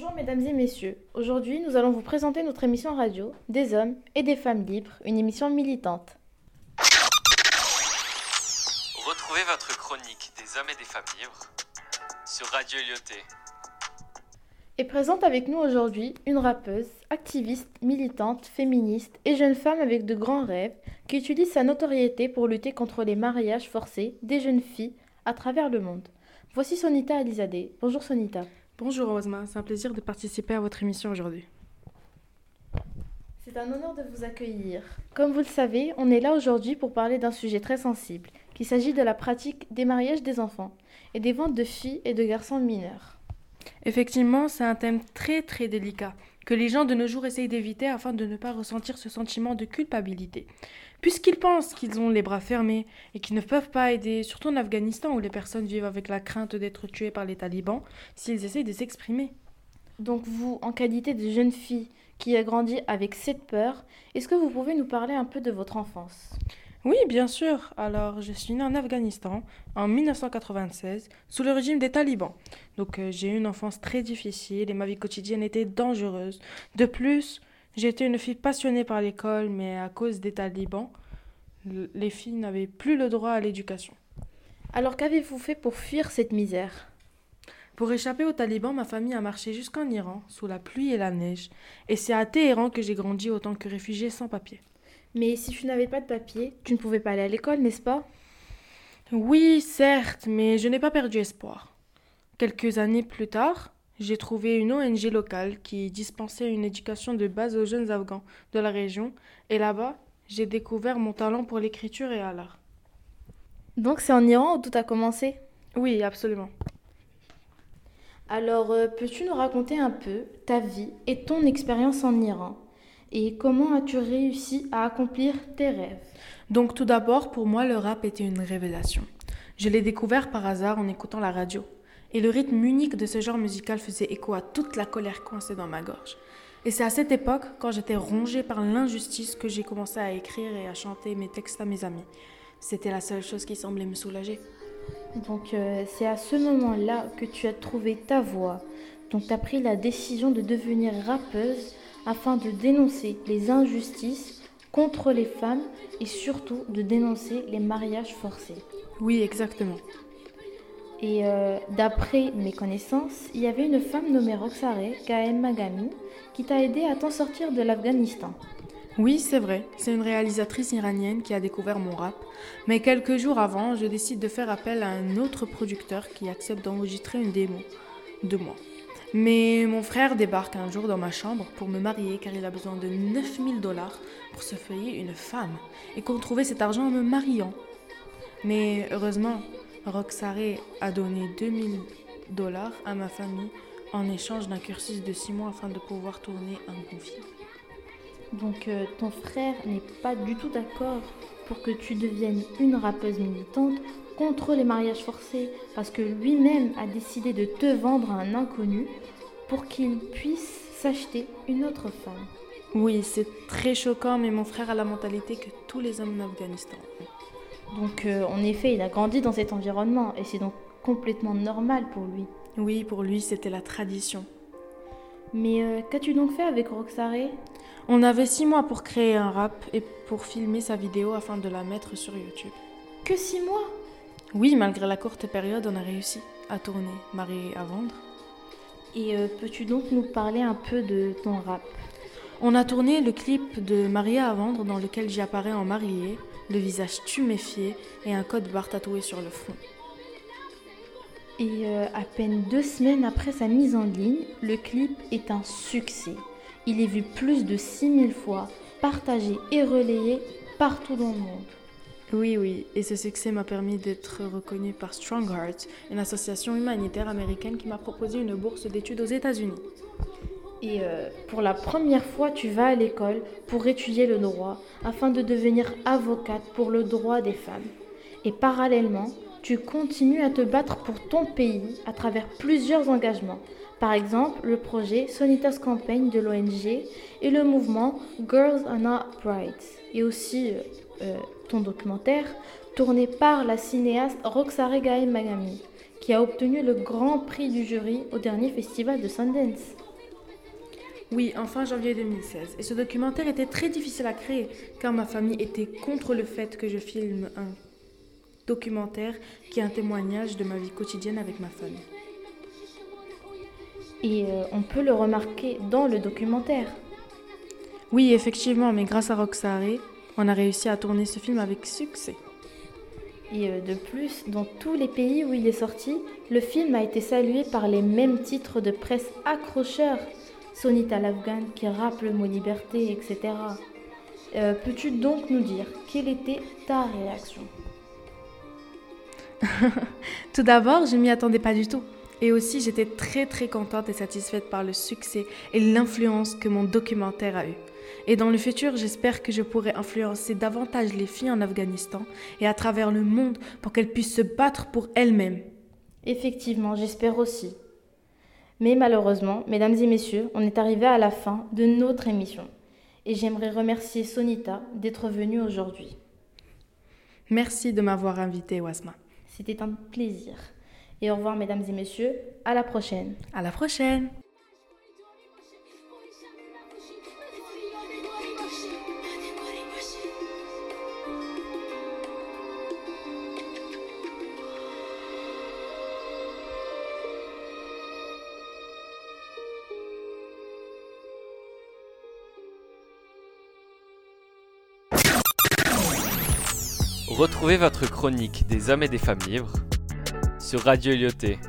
Bonjour mesdames et messieurs. Aujourd'hui, nous allons vous présenter notre émission radio Des hommes et des femmes libres, une émission militante. Retrouvez votre chronique des hommes et des femmes libres sur Radio Lyoté. Et présente avec nous aujourd'hui une rappeuse, activiste, militante, féministe et jeune femme avec de grands rêves qui utilise sa notoriété pour lutter contre les mariages forcés des jeunes filles à travers le monde. Voici Sonita Alizadeh. Bonjour Sonita. Bonjour Rosma, c'est un plaisir de participer à votre émission aujourd'hui. C'est un honneur de vous accueillir. Comme vous le savez, on est là aujourd'hui pour parler d'un sujet très sensible, qu'il s'agit de la pratique des mariages des enfants et des ventes de filles et de garçons mineurs. Effectivement, c'est un thème très très délicat que les gens de nos jours essayent d'éviter afin de ne pas ressentir ce sentiment de culpabilité. Puisqu'ils pensent qu'ils ont les bras fermés et qu'ils ne peuvent pas aider, surtout en Afghanistan où les personnes vivent avec la crainte d'être tuées par les talibans, s'ils essayent de s'exprimer. Donc vous, en qualité de jeune fille qui a grandi avec cette peur, est-ce que vous pouvez nous parler un peu de votre enfance? Oui, bien sûr. Alors, je suis née en Afghanistan en 1996 sous le régime des talibans. Donc, euh, j'ai eu une enfance très difficile et ma vie quotidienne était dangereuse. De plus, j'étais une fille passionnée par l'école, mais à cause des talibans, les filles n'avaient plus le droit à l'éducation. Alors qu'avez-vous fait pour fuir cette misère? Pour échapper aux talibans, ma famille a marché jusqu'en Iran, sous la pluie et la neige. Et c'est à Téhéran que j'ai grandi autant que réfugié sans papier. Mais si tu n'avais pas de papier, tu ne pouvais pas aller à l'école, n'est-ce pas? Oui, certes, mais je n'ai pas perdu espoir. Quelques années plus tard, j'ai trouvé une ONG locale qui dispensait une éducation de base aux jeunes Afghans de la région, et là-bas, j'ai découvert mon talent pour l'écriture et à l'art. Donc c'est en Iran où tout a commencé? Oui, absolument. Alors euh, peux-tu nous raconter un peu ta vie et ton expérience en Iran? Et comment as-tu réussi à accomplir tes rêves? Donc tout d'abord, pour moi, le rap était une révélation. Je l'ai découvert par hasard en écoutant la radio. Et le rythme unique de ce genre musical faisait écho à toute la colère coincée dans ma gorge. Et c'est à cette époque, quand j'étais rongée par l'injustice, que j'ai commencé à écrire et à chanter mes textes à mes amis. C'était la seule chose qui semblait me soulager. Donc euh, c'est à ce moment-là que tu as trouvé ta voix. Donc tu as pris la décision de devenir rappeuse afin de dénoncer les injustices contre les femmes et surtout de dénoncer les mariages forcés. Oui, exactement. Et euh, d'après mes connaissances, il y avait une femme nommée Roxare Gaem Magami qui t'a aidé à t'en sortir de l'Afghanistan. Oui, c'est vrai, c'est une réalisatrice iranienne qui a découvert mon rap. Mais quelques jours avant, je décide de faire appel à un autre producteur qui accepte d'enregistrer une démo de moi. Mais mon frère débarque un jour dans ma chambre pour me marier car il a besoin de 9000 dollars pour se payer une femme et qu'on trouvait cet argent en me mariant. Mais heureusement, Roxare a donné 2000 dollars à ma famille en échange d'un cursus de 6 mois afin de pouvoir tourner un film. Donc euh, ton frère n'est pas du tout d'accord pour que tu deviennes une rappeuse militante contre les mariages forcés parce que lui-même a décidé de te vendre à un inconnu pour qu'il puisse s'acheter une autre femme. Oui, c'est très choquant, mais mon frère a la mentalité que tous les hommes en Afghanistan ont. Donc euh, en effet, il a grandi dans cet environnement et c'est donc complètement normal pour lui. Oui, pour lui, c'était la tradition. Mais euh, qu'as-tu donc fait avec Roxare On avait six mois pour créer un rap et pour filmer sa vidéo afin de la mettre sur YouTube. Que six mois? Oui, malgré la courte période, on a réussi à tourner Marié à vendre. Et euh, peux-tu donc nous parler un peu de ton rap? On a tourné le clip de Marié à vendre dans lequel j'y apparais en mariée, le visage tuméfié et un code barre tatoué sur le front. Et euh, à peine deux semaines après sa mise en ligne, le clip est un succès. Il est vu plus de 6000 fois, partagé et relayé partout dans le monde. Oui, oui, et ce succès m'a permis d'être reconnue par Strong Heart, une association humanitaire américaine qui m'a proposé une bourse d'études aux États-Unis. Et euh, pour la première fois, tu vas à l'école pour étudier le droit afin de devenir avocate pour le droit des femmes. Et parallèlement, tu continues à te battre pour ton pays à travers plusieurs engagements. Par exemple, le projet Sonitas Campaign de l'ONG et le mouvement Girls Are Not Brides. Et aussi euh, euh, ton documentaire tourné par la cinéaste Roxare Gaye Magami qui a obtenu le grand prix du jury au dernier festival de Sundance. Oui, en fin janvier 2016. Et ce documentaire était très difficile à créer, car ma famille était contre le fait que je filme un documentaire qui est un témoignage de ma vie quotidienne avec ma famille. Et euh, on peut le remarquer dans le documentaire. Oui, effectivement, mais grâce à Roxare, on a réussi à tourner ce film avec succès. Et euh, de plus, dans tous les pays où il est sorti, le film a été salué par les mêmes titres de presse accrocheurs. Sonita l'Afghan qui rappe le mot liberté, etc. Euh, Peux-tu donc nous dire quelle était ta réaction? Tout d'abord, je m'y attendais pas du tout. Et aussi, j'étais très très contente et satisfaite par le succès et l'influence que mon documentaire a eu. Et dans le futur, j'espère que je pourrai influencer davantage les filles en Afghanistan et à travers le monde pour qu'elles puissent se battre pour elles-mêmes. Effectivement, j'espère aussi. Mais malheureusement, mesdames et messieurs, on est arrivé à la fin de notre émission. Et j'aimerais remercier Sonita d'être venue aujourd'hui. Merci de m'avoir invité, Wasma. C'était un plaisir. Et au revoir, mesdames et messieurs. À la prochaine. À la prochaine. Retrouvez votre chronique des hommes et des femmes libres sur Radio Lyoté